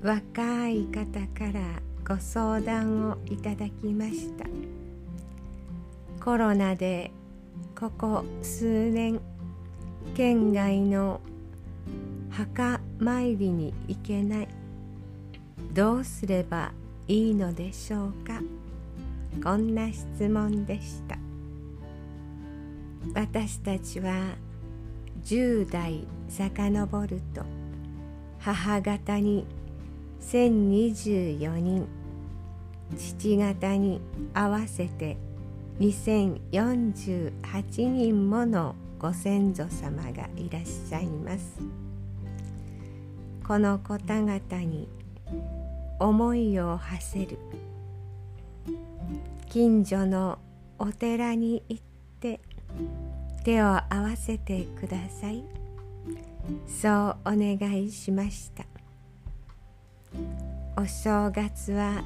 若い方からご相談をいただきました。コロナでここ数年県外の墓参りに行けない。どうすればいいのでしょうか。こんな質問でした。私たちは10代遡ると母方に1024人。父方に合わせて2048人ものご先祖様がいらっしゃいます。この方々に思いを馳せる。近所のお寺に行って手を合わせてください。そうお願いしました。お正月は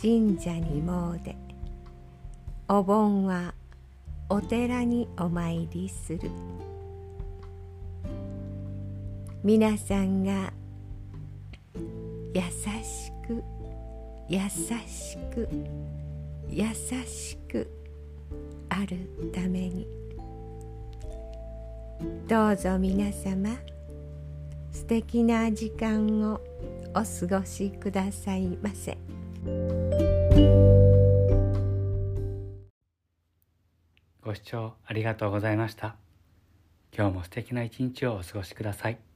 神社に詣。でお盆はお寺にお参りする。皆さんが優しく優しく優しくあるために。どうぞ皆様素敵な時間を。お過ごしくださいませ。ご視聴ありがとうございました。今日も素敵な一日をお過ごしください。